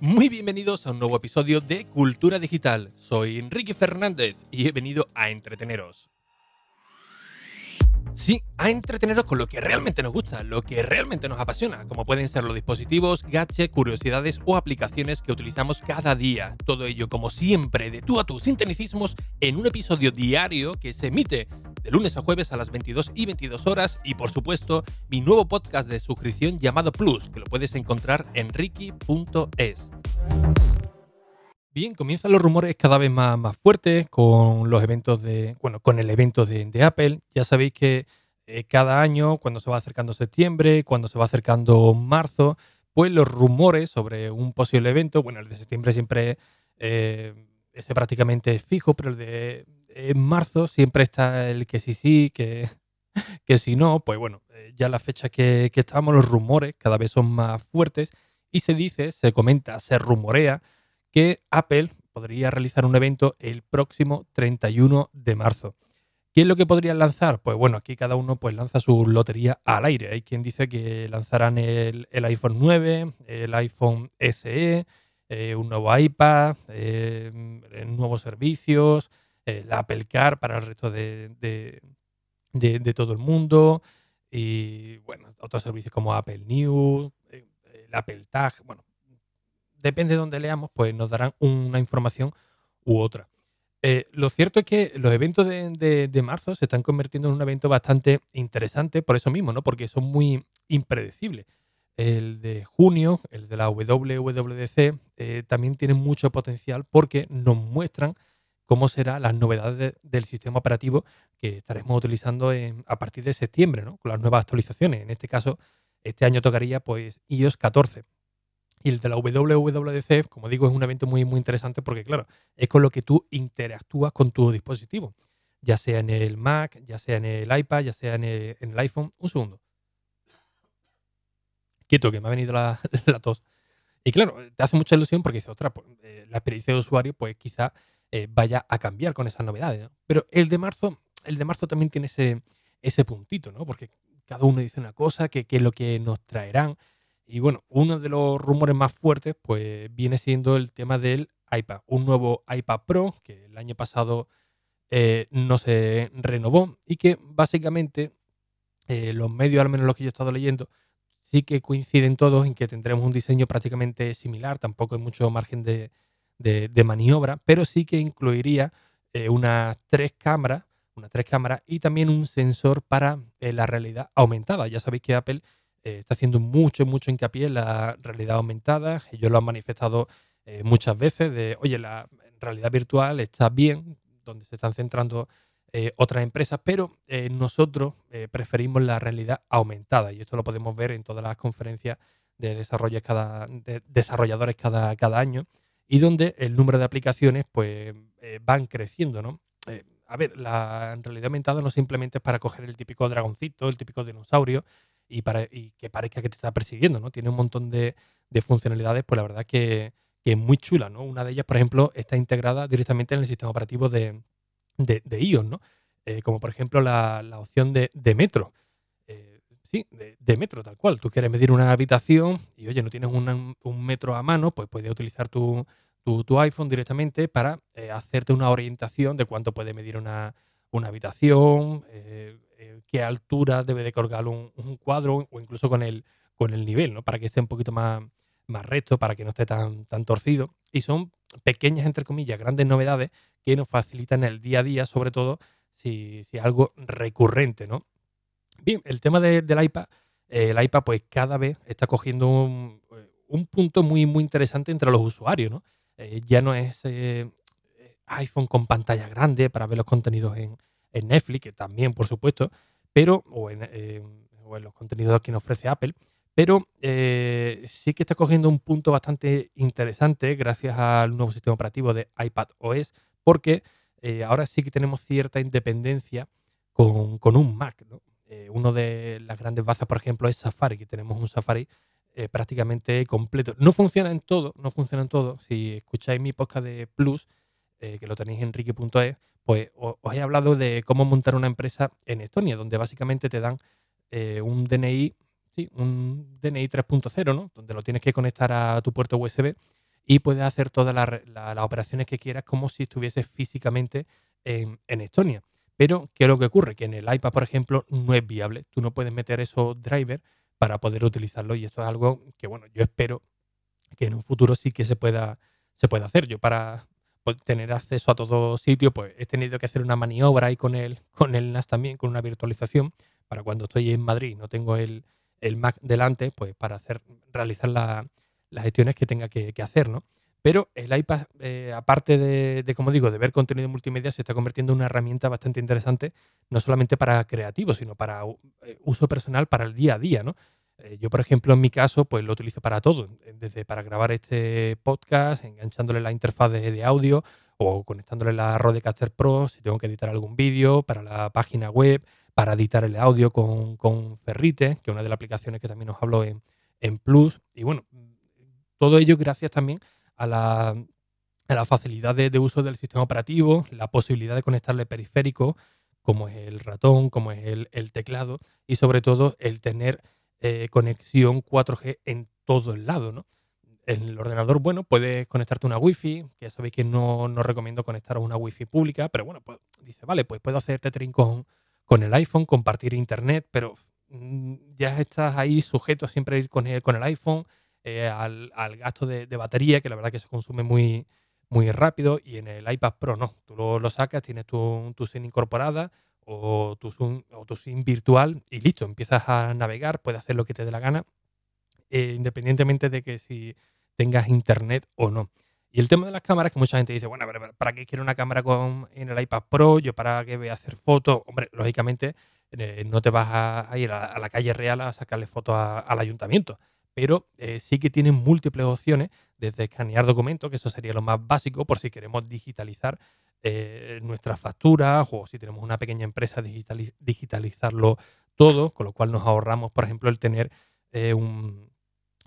Muy bienvenidos a un nuevo episodio de Cultura Digital. Soy Enrique Fernández y he venido a entreteneros. Sí, a entreteneros con lo que realmente nos gusta, lo que realmente nos apasiona, como pueden ser los dispositivos, gadgets, curiosidades o aplicaciones que utilizamos cada día. Todo ello, como siempre, de tú a tú, sin tecnicismos, en un episodio diario que se emite de lunes a jueves a las 22 y 22 horas y por supuesto mi nuevo podcast de suscripción llamado Plus, que lo puedes encontrar en ricky.es. Bien, comienzan los rumores cada vez más, más fuertes con los eventos de, bueno, con el evento de, Apple. Ya sabéis que eh, cada año, cuando se va acercando septiembre, cuando se va acercando marzo, pues los rumores sobre un posible evento, bueno, el de septiembre siempre eh, es prácticamente fijo, pero el de marzo siempre está el que sí sí, que, que si no, pues bueno, eh, ya la fecha que, que estamos, los rumores cada vez son más fuertes y se dice, se comenta, se rumorea que Apple podría realizar un evento el próximo 31 de marzo. ¿Qué es lo que podrían lanzar? Pues bueno, aquí cada uno pues lanza su lotería al aire. Hay quien dice que lanzarán el, iPhone 9, el iPhone SE, eh, un nuevo iPad, eh, nuevos servicios, el Apple Car para el resto de, de, todo el mundo y bueno, otros servicios como Apple News, eh, el Apple Tag, bueno, depende de donde leamos, pues nos darán una información u otra. Eh, lo cierto es que los eventos de, marzo se están convirtiendo en un evento bastante interesante por eso mismo, ¿no? Porque son muy impredecibles. El de junio, el de la WWDC, eh, también tiene mucho potencial porque nos muestran cómo serán las novedades del sistema operativo que estaremos utilizando a partir de septiembre, ¿no? con las nuevas actualizaciones. En este caso, este año tocaría pues iOS 14. Y el de la WWDC, como digo, es un evento muy, muy interesante porque, claro, es con lo que tú interactúas con tu dispositivo, ya sea en el Mac, ya sea en el iPad, ya sea en el, iPhone. Un segundo. Quieto, que me ha venido la, tos. Y claro, te hace mucha ilusión porque dice, otra, pues, eh, la experiencia de usuario, pues quizá eh, vaya a cambiar con esas novedades. Pero el de marzo, el de marzo también tiene ese, ese puntito, ¿no? Porque cada uno dice una cosa, que, es lo que nos traerán. Y bueno, uno de los rumores más fuertes, pues viene siendo el tema del iPad. Un nuevo iPad Pro, que el año pasado eh, no se renovó y que básicamente eh, los medios, al menos los que yo he estado leyendo, sí que coinciden todos en que tendremos un diseño prácticamente similar, tampoco hay mucho margen de, de, maniobra, pero sí que incluiría eh, unas tres cámaras, unas tres cámaras y también un sensor para eh, la realidad aumentada. Ya sabéis que Apple eh, está haciendo mucho, mucho hincapié en la realidad aumentada. Ellos lo han manifestado muchas veces de, oye, la realidad virtual está bien, donde se están centrando otras empresas, pero nosotros preferimos la realidad aumentada y esto lo podemos ver en todas las conferencias de, cada, de desarrolladores cada año y donde el número de aplicaciones pues eh, van creciendo, ¿no? Eh, a ver, la realidad aumentada no simplemente es para coger el típico dragoncito, el típico dinosaurio y, para, que parezca que te está persiguiendo, ¿no? Tiene un montón de, funcionalidades, pues la verdad que, es muy chula, ¿no? Una de ellas, por ejemplo, está integrada directamente en el sistema operativo de, de, iOS, ¿no? Eh, como por ejemplo la, opción de, metro. Sí, de, metro, tal cual. Tú quieres medir una habitación y, oye, no tienes un metro a mano, pues puedes utilizar tu, tu, iPhone directamente para eh, hacerte una orientación de cuánto puede medir una, habitación, eh, eh, qué altura debe de colgar un, cuadro o incluso con el, con el nivel, ¿no? Para que esté un poquito más, más recto, para que no esté tan, tan torcido. Y son pequeñas, entre comillas, grandes novedades que nos facilitan el día a día, sobre todo si, es algo recurrente, ¿no? Bien, el tema del iPad, el iPad pues cada vez está cogiendo un, un punto muy, muy interesante entre los usuarios, ¿no? Eh, ya no es eh, iPhone con pantalla grande para ver los contenidos en, Netflix, que también, por supuesto, pero, o en, los contenidos que nos ofrece Apple, pero eh, sí que está cogiendo un punto bastante interesante gracias al nuevo sistema operativo de iPad OS, porque ahora sí que tenemos cierta independencia con, un Mac. ¿no? Uno de las grandes bazas, por ejemplo, es Safari, que tenemos un Safari eh, prácticamente completo. No funciona en todo, no funciona en todo. Si escucháis mi podcast de Plus, eh, que lo tenéis en ricky.es, pues os, he hablado de cómo montar una empresa en Estonia, donde básicamente te dan eh, un DNI, sí, un DNI 3.0, ¿no? Donde lo tienes que conectar a tu puerto USB y puedes hacer todas las operaciones que quieras como si estuvieses físicamente en, Estonia. Pero, ¿qué es lo que ocurre? Que en el iPad, por ejemplo, no es viable. Tú no puedes meter esos drivers para poder utilizarlo y esto es algo que, bueno, yo espero que en un futuro sí que se pueda, se pueda hacer. Yo para tener acceso a todo sitio, pues he tenido que hacer una maniobra ahí con el, con el NAS también, con una virtualización, para cuando estoy en Madrid y no tengo el, el Mac delante, pues para hacer, realizar las gestiones que tenga que, hacer, ¿no? Pero el iPad, eh, aparte de, como digo, de ver contenido multimedia, se está convirtiendo en una herramienta bastante interesante, no solamente para creativos, sino para eh, uso personal, para el día a día, ¿no? Eh, yo, por ejemplo, en mi caso, pues lo utilizo para todo, desde para grabar este podcast, enganchándole la interfaz de, audio o conectándole la Rodecaster Pro si tengo que editar algún vídeo, para la página web, para editar el audio con, con Ferrite, que es una de las aplicaciones que también os hablo en, Plus. Y bueno, todo ello gracias también la, facilidad de, uso del sistema operativo, la posibilidad de conectarle periférico, como es el ratón, como es el, teclado, y sobre todo el tener eh, conexión 4G en todo el lado, ¿no? En el ordenador, bueno, puedes conectarte a una Wi-Fi, que ya sabéis que no, no recomiendo conectar a una Wi-Fi pública, pero bueno, pues dice, vale, pues puedo hacer tethering con, con el iPhone, compartir internet, pero mm, ya estás ahí sujeto a siempre ir con el, con el iPhone, eh, al, gasto de, batería, que la verdad que se consume muy, muy rápido, y en el iPad Pro no. Tú lo, sacas, tienes tu, tu SIM incorporada o tu, tu SIM virtual y listo, empiezas a navegar, puedes hacer lo que te dé la gana, eh, independientemente de que si tengas internet o no. Y el tema de las cámaras, que mucha gente dice, bueno, ¿para qué quiero una cámara con, en el iPad Pro? ¿Yo para qué voy a hacer fotos? Hombre, lógicamente eh, no te vas a, ir a, la calle real a sacarle fotos al ayuntamiento, pero eh, sí que tienen múltiples opciones, desde escanear documentos, que eso sería lo más básico por si queremos digitalizar eh, nuestras facturas o si tenemos una pequeña empresa, digitalizarlo todo, con lo cual nos ahorramos, por ejemplo, el tener un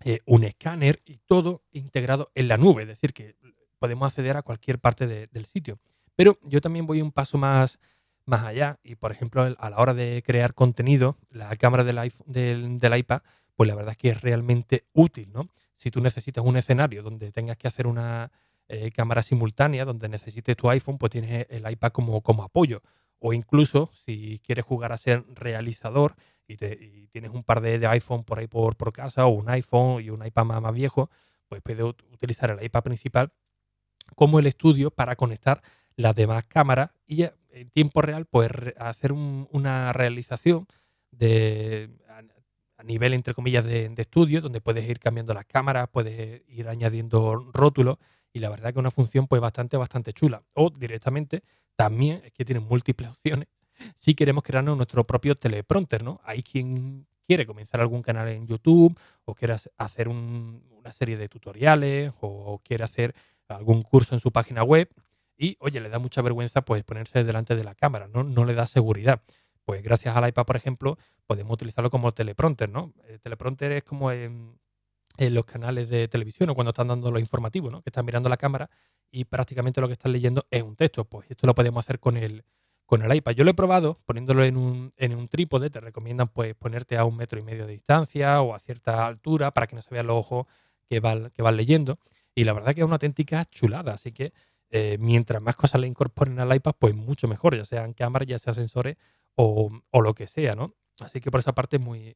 eh, un escáner y todo integrado en la nube, es decir, que podemos acceder a cualquier parte del sitio. Pero yo también voy un paso más, más allá y, por ejemplo, a la hora de crear contenido, la cámara del, iPhone, del, iPad, pues la verdad es que es realmente útil, ¿no? Si tú necesitas un escenario donde tengas que hacer una eh, cámara simultánea, donde necesites tu iPhone, pues tienes el iPad como, como apoyo. O incluso si quieres jugar a ser realizador y, tienes un par de, iPhone por ahí por, por, casa o un iPhone y un iPad más, viejo, pues puedes utilizar el iPad principal como el estudio para conectar las demás cámaras y en tiempo real pues hacer una realización de a, nivel entre comillas de, estudio donde puedes ir cambiando las cámaras, puedes ir añadiendo rótulos y la verdad que una función pues bastante bastante chula o directamente también es que tiene múltiples opciones si queremos crearnos nuestro propio teleprompter, ¿no? Hay quien quiere comenzar algún canal en YouTube o quiere hacer una serie de tutoriales o quiere hacer algún curso en su página web y, oye, le da mucha vergüenza pues ponerse delante de la cámara, ¿no? No le da seguridad. Pues gracias al iPad, por ejemplo, podemos utilizarlo como teleprompter, ¿no? El teleprompter es como en, los canales de televisión o cuando están dando los informativos, ¿no? Que están mirando la cámara y prácticamente lo que están leyendo es un texto. Pues esto lo podemos hacer con el, con el iPad. Yo lo he probado poniéndolo en un, en un trípode. Te recomiendan pues ponerte a un metro y medio de distancia o a cierta altura para que no se vean los ojos que van, que leyendo. Y la verdad que es una auténtica chulada. Así que eh, mientras más cosas le incorporen al iPad, pues mucho mejor, ya sean cámaras, ya sean sensores o, lo que sea, ¿no? Así que por esa parte muy,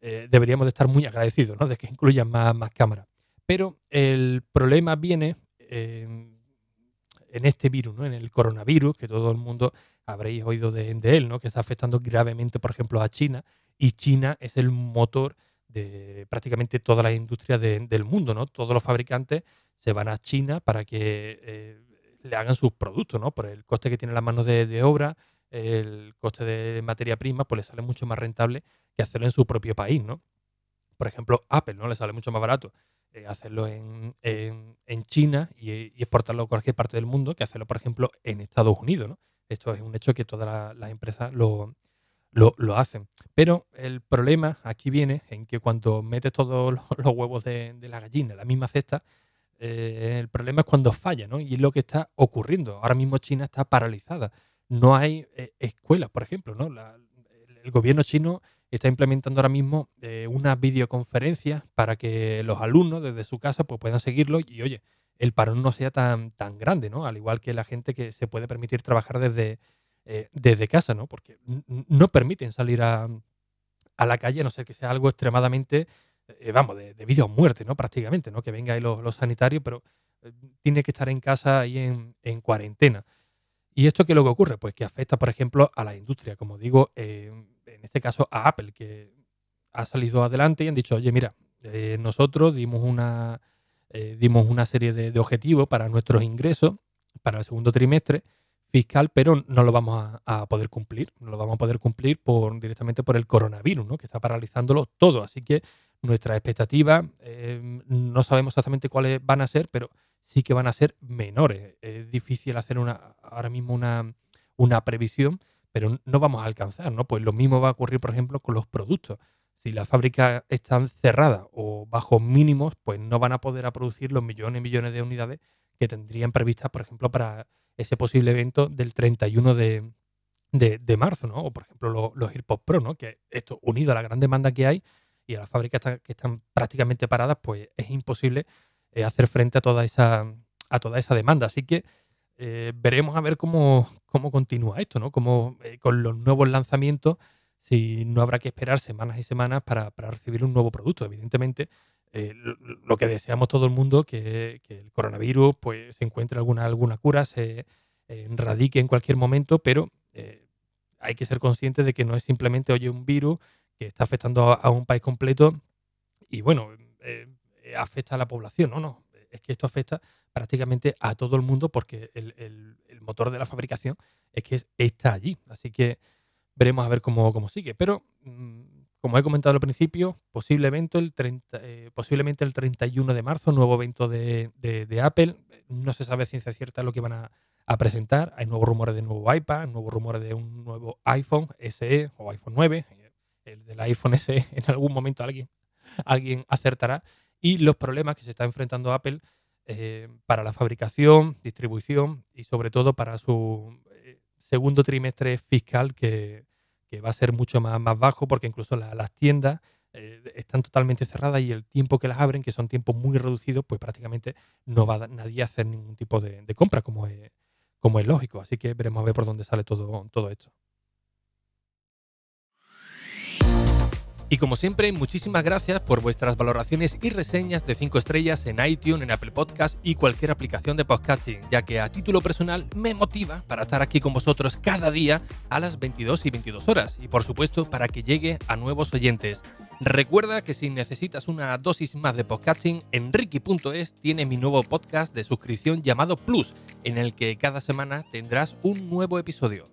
eh, deberíamos de estar muy agradecidos, ¿no? De que incluyan más, cámaras. Pero el problema viene en este virus, ¿no? En el coronavirus, que todo el mundo habréis oído de, él, ¿no? que está afectando gravemente, por ejemplo, a China, y China es el motor de prácticamente todas las industrias del mundo, ¿no? Todos los fabricantes se van a China para que eh, le hagan sus productos, ¿no? Por el coste que tiene la mano de, obra, el coste de materia prima, pues le sale mucho más rentable que hacerlo en su propio país, ¿no? Por ejemplo, Apple, ¿no? Le sale mucho más barato eh, hacerlo en, China y, y, exportarlo a cualquier parte del mundo que hacerlo, por ejemplo, en Estados Unidos, ¿no? Esto es un hecho que todas las empresas lo, lo, hacen. Pero el problema aquí viene en que cuando metes todos los, huevos de, la gallina en la misma cesta, eh, el problema es cuando falla, ¿no? Y es lo que está ocurriendo. Ahora mismo China está paralizada. No hay eh, escuelas, por ejemplo, ¿no? el, gobierno chino está implementando ahora mismo eh, una videoconferencia para que los alumnos desde su casa pues, puedan seguirlo y, oye, el parón no sea tan, tan grande, ¿no? Al igual que la gente que se puede permitir trabajar desde, eh, desde casa, ¿no? Porque no permiten salir a, a, la calle, a no ser que sea algo extremadamente, eh, vamos, de, vida o muerte, ¿no? Prácticamente, ¿no? Que venga ahí los, sanitarios, pero tiene que estar en casa ahí en, en, cuarentena. ¿Y esto qué es lo que ocurre? Pues que afecta, por ejemplo, a la industria, como digo, en este caso a Apple, que ha salido adelante y han dicho, oye, mira, nosotros dimos una, dimos una serie de, objetivos para nuestros ingresos para el segundo trimestre fiscal, pero no lo vamos a, poder cumplir. No lo vamos a poder cumplir por, directamente por el coronavirus, ¿no? que está paralizándolo todo. Así que nuestras expectativas eh, no sabemos exactamente cuáles van a ser, pero sí que van a ser menores. Es difícil hacer una, ahora mismo una, una previsión, pero no vamos a alcanzar. ¿no? Pues lo mismo va a ocurrir, por ejemplo, con los productos. Si las fábricas están cerradas o bajo mínimos, pues no van a poder producir los millones y millones de unidades que tendrían previstas, por ejemplo, para ese posible evento del 31 de, de, marzo, ¿no? O por ejemplo los, AirPods Pro, ¿no? Que esto unido a la gran demanda que hay y a las fábricas que están prácticamente paradas, pues es imposible eh, hacer frente a toda esa a toda esa demanda. Así que eh, veremos a ver cómo, cómo continúa esto, ¿no? Como eh, con los nuevos lanzamientos, si no habrá que esperar semanas y semanas para, para recibir un nuevo producto. Evidentemente, lo que deseamos todo el mundo, que, que el coronavirus pues, se encuentre alguna, alguna cura, se radique en cualquier momento, pero hay que ser conscientes de que no es simplemente oye, un virus que está afectando a, un país completo y bueno, afecta a la población, no, no, es que esto afecta prácticamente a todo el mundo porque el, el, motor de la fabricación es que está allí, así que veremos a ver cómo, cómo sigue, pero... Mm, como he comentado al principio, posiblemente el, 30, eh, posiblemente el 31 de marzo, nuevo evento de, Apple. No se sabe ciencia cierta lo que van a, presentar. Hay nuevos rumores de nuevo iPad, nuevos rumores de un nuevo iPhone SE o iPhone 9. El del iPhone SE en algún momento alguien, alguien acertará. Y los problemas que se está enfrentando Apple eh, para la fabricación, distribución y sobre todo para su eh, segundo trimestre fiscal que que va a ser mucho más, más bajo porque incluso las tiendas eh, están totalmente cerradas y el tiempo que las abren, que son tiempos muy reducidos, pues prácticamente no va nadie a hacer ningún tipo de, compra, como es, como es lógico. Así que veremos a ver por dónde sale todo, todo esto. Y como siempre, muchísimas gracias por vuestras valoraciones y reseñas de 5 estrellas en iTunes, en Apple Podcast y cualquier aplicación de podcasting, ya que a título personal me motiva para estar aquí con vosotros cada día a las 22 y 22 horas y por supuesto para que llegue a nuevos oyentes. Recuerda que si necesitas una dosis más de podcasting, Enrique.es tiene mi nuevo podcast de suscripción llamado Plus, en el que cada semana tendrás un nuevo episodio.